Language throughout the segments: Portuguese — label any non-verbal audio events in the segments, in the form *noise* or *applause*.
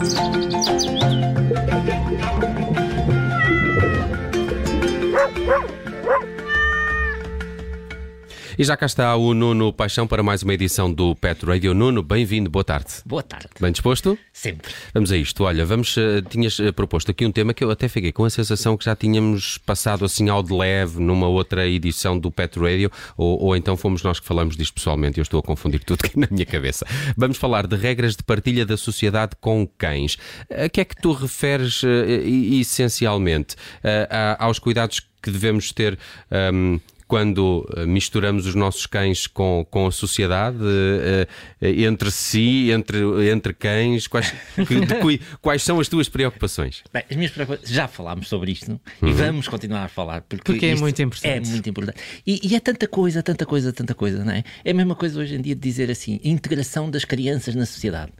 Música E já cá está o Nuno Paixão para mais uma edição do Pet Radio. Nuno, bem-vindo, boa tarde. Boa tarde. Bem disposto? Sempre. Vamos a isto. Olha, vamos, uh, tinhas uh, proposto aqui um tema que eu até fiquei com a sensação que já tínhamos passado assim ao de leve numa outra edição do Pet Radio, ou, ou então fomos nós que falamos disto pessoalmente. Eu estou a confundir tudo aqui *laughs* na minha cabeça. Vamos falar de regras de partilha da sociedade com cães. A que é que tu referes uh, essencialmente aos cuidados que devemos ter um, quando eh, misturamos os nossos cães com, com a sociedade, uh, entre si, entre, entre cães, quais, de, quais são as tuas preocupações? Bem, as minhas preocupações, já falámos sobre isto uhum. e vamos continuar a falar porque, porque é muito importante. É muito importante. E, e, é tanta coisa, tanta coisa, tanta coisa, não é? É a mesma coisa hoje em dia de dizer assim: integração das crianças na sociedade.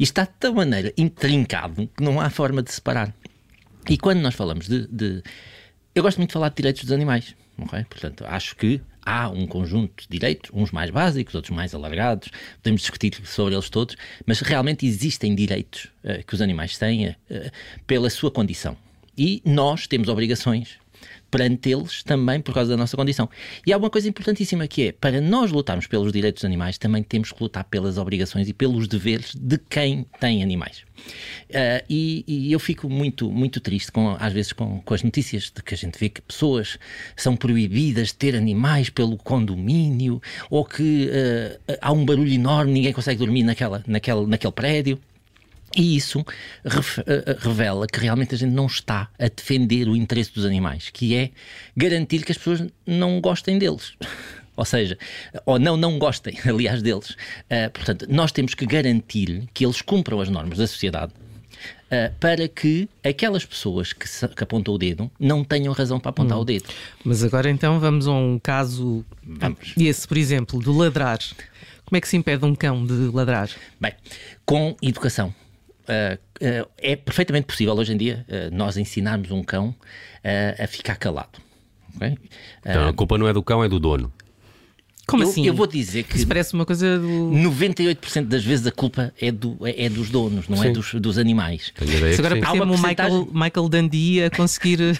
E está de tal maneira intrincado que não há forma de separar. E quando nós falamos de, de eu gosto muito de falar de direitos dos animais. Okay? Portanto, acho que há um conjunto de direitos, uns mais básicos, outros mais alargados, podemos discutir sobre eles todos, mas realmente existem direitos uh, que os animais têm uh, pela sua condição. E nós temos obrigações perante eles também por causa da nossa condição. E há uma coisa importantíssima que é, para nós lutarmos pelos direitos dos animais, também temos que lutar pelas obrigações e pelos deveres de quem tem animais. Uh, e, e, eu fico muito, muito triste, com, às vezes, com, com, as notícias de que a gente vê que pessoas são proibidas de ter animais pelo condomínio ou que uh, há um barulho enorme, ninguém consegue dormir naquela, naquele, naquele prédio. E isso eh, eh, revela que realmente a gente não está a defender o interesse dos animais, que é garantir que as pessoas não gostem deles. *laughs* Ou seja, ou não, não gostem, *laughs* aliás, deles. Uh, portanto, nós temos que garantir que eles cumpram as normas da sociedade uh, para que aquelas pessoas que, se, que, apontam o dedo não tenham razão para apontar hum. o dedo. Mas agora então vamos a um caso. Vamos. Esse, por exemplo, do ladrar. Como é que se impede um cão de ladrar? Bem, com educação. Uh, é perfeitamente possível hoje em dia uh, nós ensinarmos um cão a ficar calado. Okay? Então, a culpa não é do cão, é do dono. Como eu, assim? Eu vou dizer que. Isso parece uma coisa do. 98% das vezes a culpa é, do, é, é dos donos, não é Sim. é dos, dos animais. Isso agora percebe o Michael, Michael Dundee a conseguir *laughs*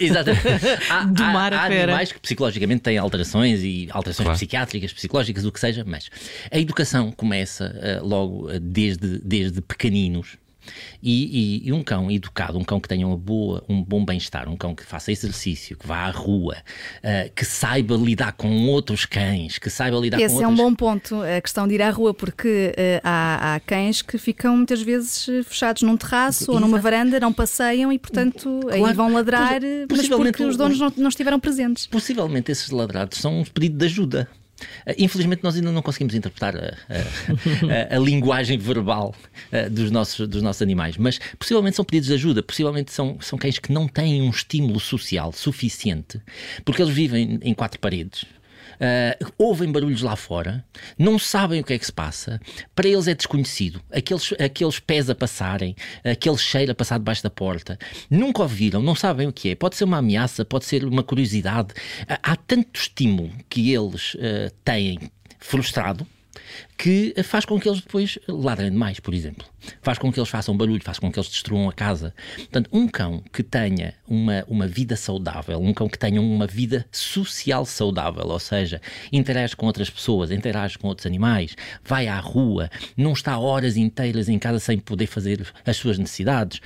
*laughs* domar há, a fera. Há animais que psicologicamente têm alterações e alterações claro. psiquiátricas, psicológicas, o que seja, mas a educação começa uh, logo uh, desde, desde pequeninos e, e, e, um cão educado, um cão que tenha uma boa, um bom bem-estar, um cão que faça exercício, que vá à rua, uh, que saiba lidar com outros cães, que saiba lidar Esse com Esse é um bom ponto, a questão de ir à rua, porque uh, há, há, cães que ficam muitas vezes fechados num terraço Exato. ou numa varanda, não passeiam e, portanto, claro. aí vão ladrar, mas porque os donos não, não estiveram presentes. Possivelmente esses ladrados são um pedido de ajuda. Uh, infelizmente, nós ainda não conseguimos interpretar a, a, a, a linguagem verbal uh, dos, nossos, dos nossos animais, mas possivelmente são pedidos de ajuda, possivelmente são, são cães que não têm um estímulo social suficiente, porque eles vivem em quatro paredes uh, ouvem barulhos lá fora, não sabem o que é que se passa, para eles é desconhecido. Aqueles, aqueles pés a passarem, aquele cheiro a passar debaixo da porta, nunca ouviram, não sabem o que é. Pode ser uma ameaça, pode ser uma curiosidade. Uh, há tanto estímulo que eles uh, têm frustrado que faz com que eles depois ladrem demais, por exemplo. Faz com que eles façam barulho, faz com que eles destruam a casa. Portanto, um cão que tenha uma, uma vida saudável, um cão que tenha uma vida social saudável, ou seja, interage com outras pessoas, interage com outros animais, vai à rua, não está horas inteiras em casa sem poder fazer as suas necessidades,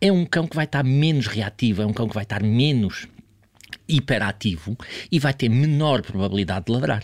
é um cão que vai estar menos reativo, é um cão que vai estar menos hiperativo e vai ter menor probabilidade de ladrar.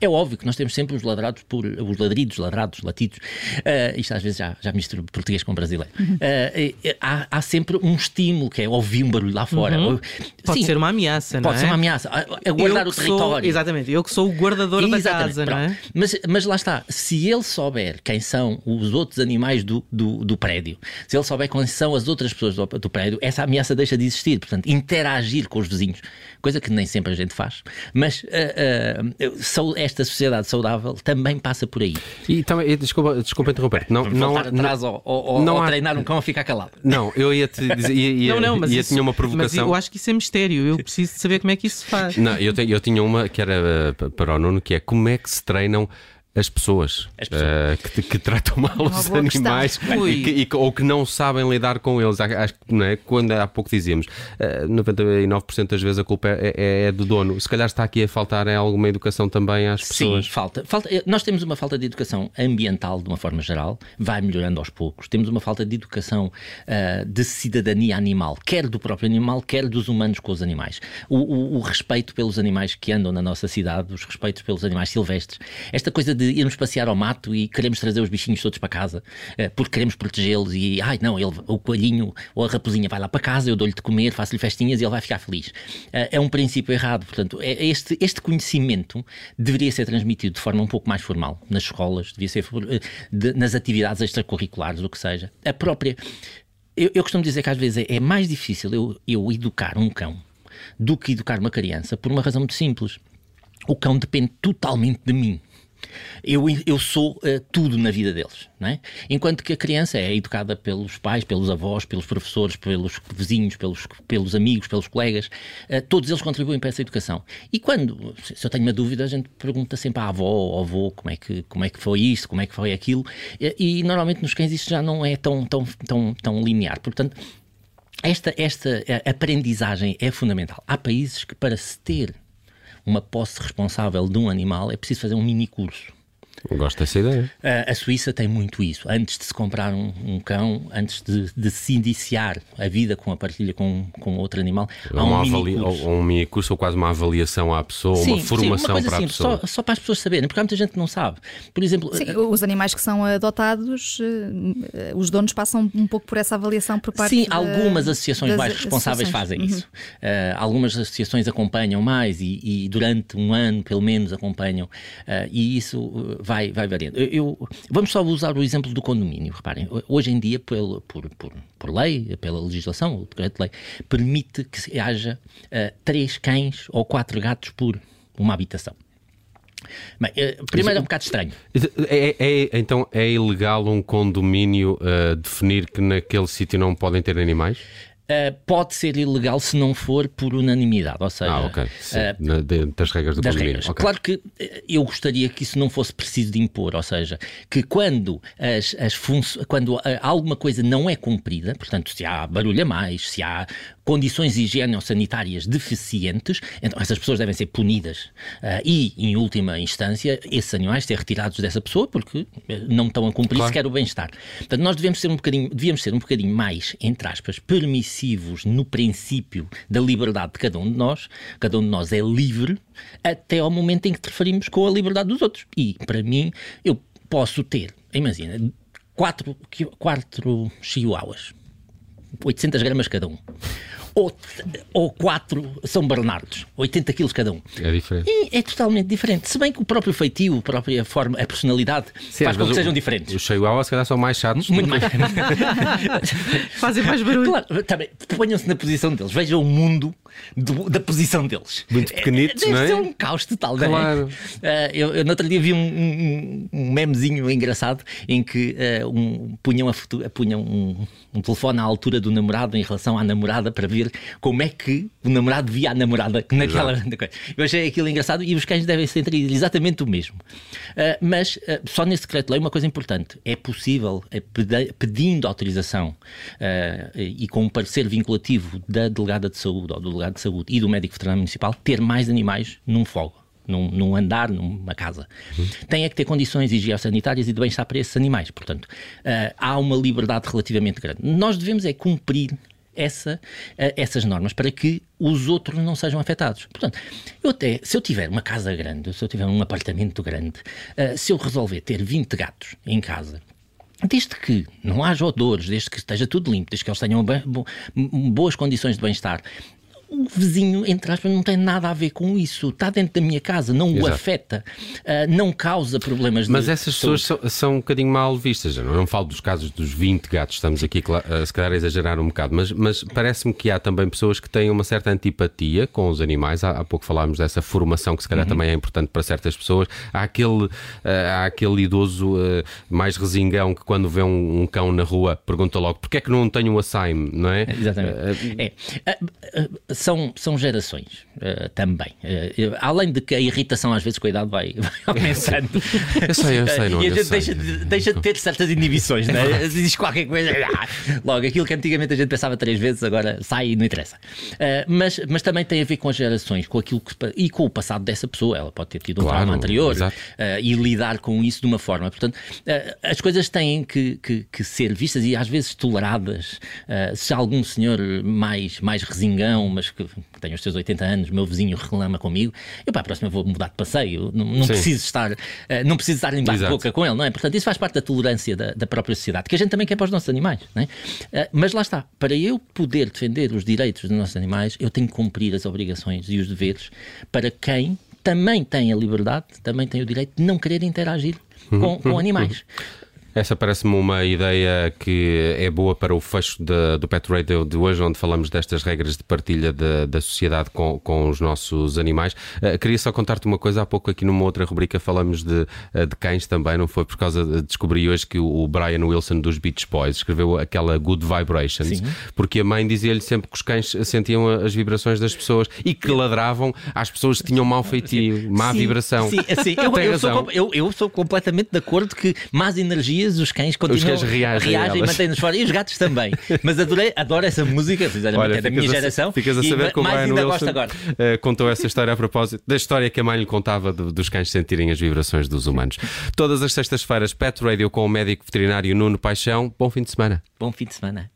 É óbvio que nós temos sempre os ladrados por os ladridos, ladrados, latidos. Uh, isto às vezes já, já misturo português com brasileiro. Uh, há, há, sempre um estímulo que é ouvir um barulho lá fora. Uhum. Pode Sim, ser uma ameaça, não é? Pode ser uma ameaça. A guardar o território. Sou, exatamente, eu que sou o guardador exatamente, da casa, pronto. não é? Mas, mas lá está, se ele souber quem são os outros animais do, do, do prédio, se ele souber quem são as outras pessoas do, do prédio, essa ameaça deixa de existir. Portanto, interagir com os vizinhos, coisa que nem sempre a gente faz. Mas uh, uh, esta sociedade saudável também passa por aí. E também, desculpa, desculpa interromper. Não, Vamos não, atrás não, ou, não ou há... treinar um cão a ficar calado. Não, eu ia te dizer, ia, ia, não, não, mas ia, isso, tinha uma provocação. Mas eu acho que isso é mistério, eu preciso saber como é que isso se faz. Não, eu, te, eu tinha uma que era uh, para o Nuno, que é como é que se treinam as pessoas, as pessoas. Uh, que, que, tratam *laughs* mal os animais e que, e, ou que não sabem lidar com eles. Acho que não é? quando há pouco dizíamos, uh, 99% das vezes a culpa é, é, é, do dono. Se calhar está aqui a faltar é alguma educação também às pessoas. Sim, falta. falta. Eh, nós temos uma falta de educação ambiental de uma forma geral, vai melhorando aos poucos. Temos uma falta de educação uh, de cidadania animal, quer do próprio animal, quer dos humanos com os animais. O, o, o respeito pelos animais que andam na nossa cidade, os respeitos pelos animais silvestres. Esta coisa de irmos passear ao mato e queremos trazer os bichinhos todos para casa eh, porque queremos protegê-los e, ai não, ele, o coelhinho ou a raposinha vai lá para casa, eu dou-lhe de comer, faço-lhe festinhas e ele vai ficar feliz. Eh, é um princípio errado. Portanto, é, este, este conhecimento deveria ser transmitido de forma um pouco mais formal nas escolas, devia ser eh, de, nas atividades extracurriculares, o que seja. A própria. Eu, eu costumo dizer que às vezes é, é mais difícil eu, eu educar um cão do que educar uma criança por uma razão muito simples. O cão depende totalmente de mim. Eu, eu sou uh, tudo na vida deles, não é? Enquanto que a criança é educada pelos pais, pelos avós, pelos professores, pelos vizinhos, pelos, pelos amigos, pelos colegas, uh, todos eles contribuem para essa educação. E quando, se eu tenho uma dúvida, a gente pergunta sempre à avó ou avô como é que, como é que foi isto, como é que foi aquilo, e, e normalmente nos cães isto já não é tão, tão, tão, tão linear. Portanto, esta, esta aprendizagem é fundamental. Há países que, para se ter uma posse responsável de um animal, é preciso fazer um mini curso. Gosto dessa ideia. A, a, Suíça tem muito isso. Antes de se comprar um, um cão, antes de, de, se iniciar a vida com a partilha com, com outro animal, há um, mini curso. um mini curso ou quase uma avaliação à pessoa, sim, uma formação sim, uma para a pessoa. Só, só, para as pessoas saberem, porque há muita gente que não sabe. Por exemplo, sim, os animais que são adotados, eh, os donos passam um pouco por essa avaliação por parte Sim, de, algumas associações mais responsáveis associações. fazem uhum. isso. Uh, algumas associações acompanham mais e, e, durante um ano, pelo menos, acompanham. Uh, e isso vai, vai variando. Eu, eu, vamos só usar o exemplo do condomínio. Reparem, hoje em dia, por, por, por, por lei, pela legislação, o decreto de lei, permite que haja uh, três cães ou quatro gatos por uma habitação. Bem, uh, primeiro é um bocado estranho. É, é, é, então é ilegal um condomínio uh, definir que naquele sítio não podem ter animais? Uh, pode ser ilegal se não for por unanimidade, ou seja, ah, okay. uh, de, das regras do das regras. Okay. Claro que eh, eu gostaria que isso não fosse preciso de impor, ou seja, que quando, as, as quando alguma coisa não é cumprida, portanto, se há barulho a mais, se há condições higiênico-sanitárias deficientes, então essas pessoas devem ser punidas uh, e, em última instância, esses animais ser retirados dessa pessoa porque eh, não estão a cumprir claro. sequer o bem-estar. Portanto, nós devemos ser um bocadinho, devíamos ser um bocadinho mais, entre aspas, permissivos no princípio da liberdade de cada um de nós. Cada um de nós é livre até ao momento em que interferimos com a liberdade dos outros. E, para mim, eu posso ter, imagina, quatro, quatro chihuahuas, 800 gramas cada um ou, ou quatro São Bernardos, 80 quilos cada um. É diferente. E é totalmente diferente. Se bem que o próprio feitio, a própria forma, a personalidade Sim, faz com que o, sejam diferentes. Os Chihuahuas, se calhar, são mais chatos. Muito mais. *laughs* Fazem mais barulho. Claro, também, ponham-se na posição deles, vejam o mundo do, da posição deles. Muito pequenitos, é, não é? ser um caos total, claro. não é? Uh, eu, eu no outro dia vi um, um, um memezinho engraçado em que uh, um, punham, a, punham um, um telefone à altura do namorado em relação à namorada para ver como é que o namorado via a namorada naquela coisa. Eu achei aquilo engraçado e os cães devem sentir exatamente o mesmo. Uh, mas uh, só nesse decreto-lei uma coisa importante: é possível, é pedindo autorização uh, e com um parecer vinculativo da delegada de saúde ou do delegado de saúde e do médico veterinário municipal, ter mais animais num fogo num, num andar, numa casa. Uhum. Tem é que ter condições higiênico-sanitárias e de bem-estar para esses animais. Portanto, uh, há uma liberdade relativamente grande. Nós devemos é cumprir essa, uh, essas normas para que os outros não sejam afetados. Portanto, eu até, se eu tiver uma casa grande, se eu tiver um apartamento grande, uh, se eu resolver ter 20 gatos em casa, Desde que não haja odores, desde que esteja tudo limpo, desde que eles tenham boas condições de bem-estar, o vizinho, entre aspas, não tem nada a ver com isso. Está dentro da minha casa, não Exato. o afeta, uh, não causa problemas de Mas essas pessoas são, são, um bocadinho mal vistas. Eu não falo dos casos dos 20 gatos, estamos aqui a se calhar a exagerar um bocado, mas, mas parece-me que há também pessoas que têm uma certa antipatia com os animais. Há, há pouco falámos dessa formação que se calhar uhum. também é importante para certas pessoas. Há aquele, uh, há aquele idoso mais resingão que quando vê um, um, cão na rua pergunta logo porquê é que não tenho um assaime, não é? Exatamente. é são, são gerações uh, também. Uh, além de que a irritação às vezes com a idade vai, *laughs* vai aumentando. eu sei, eu sei, não, E a gente deixa de, deixa de ter certas inibições, né? Diz qualquer coisa, ah, logo aquilo que antigamente a gente pensava três vezes, agora sai e não interessa. mas, mas também tem a ver com as gerações, com aquilo que, e com o passado dessa pessoa. Ela pode ter tido um claro, trauma anterior e lidar com isso de uma forma. Portanto, as coisas têm que, que, que, ser vistas e às vezes toleradas. se algum senhor mais, mais resingão, mas que, que tem os seus 80 anos, meu vizinho reclama comigo, eu para a próxima vou mudar de passeio, não, não preciso estar, uh, não preciso estar em bate boca com ele, não é? Portanto, isso faz parte da tolerância da, da, própria sociedade, que a gente também quer para os nossos animais, não é? Uh, mas lá está, para eu poder defender os direitos dos nossos animais, eu tenho que cumprir as obrigações e os deveres para quem também tem a liberdade, também tem o direito de não querer interagir com, com animais. Essa parece-me uma ideia que é boa para o fecho de, do Pet Radio de hoje, onde falamos destas regras de partilha de, da sociedade com, com os nossos animais. Uh, queria só contar-te uma coisa. Há pouco, aqui numa outra rubrica, falamos de, uh, de cães também. Não foi por causa de descobrir hoje que o Brian Wilson dos Beach Boys escreveu aquela Good Vibrations, Sim. porque a mãe dizia-lhe sempre que os cães sentiam as vibrações das pessoas e que ladravam às pessoas que tinham mau feitio, má sim, vibração. Sim, sim. Eu, eu, sou, eu, eu sou completamente de acordo que más energias os cães continuam os cães reagem, reagem e mantêm-nos fora. E os gatos também. Mas adorei, adoro essa música, Olha, é da minha geração. Ficas a saber como mais ainda gosto agora. Uh, contou essa história a propósito da história que a mãe lhe contava dos cães sentirem as vibrações dos humanos. Todas as sextas-feiras, Pet Radio com o médico veterinário Nuno Paixão. Bom fim de semana. Bom fim de semana.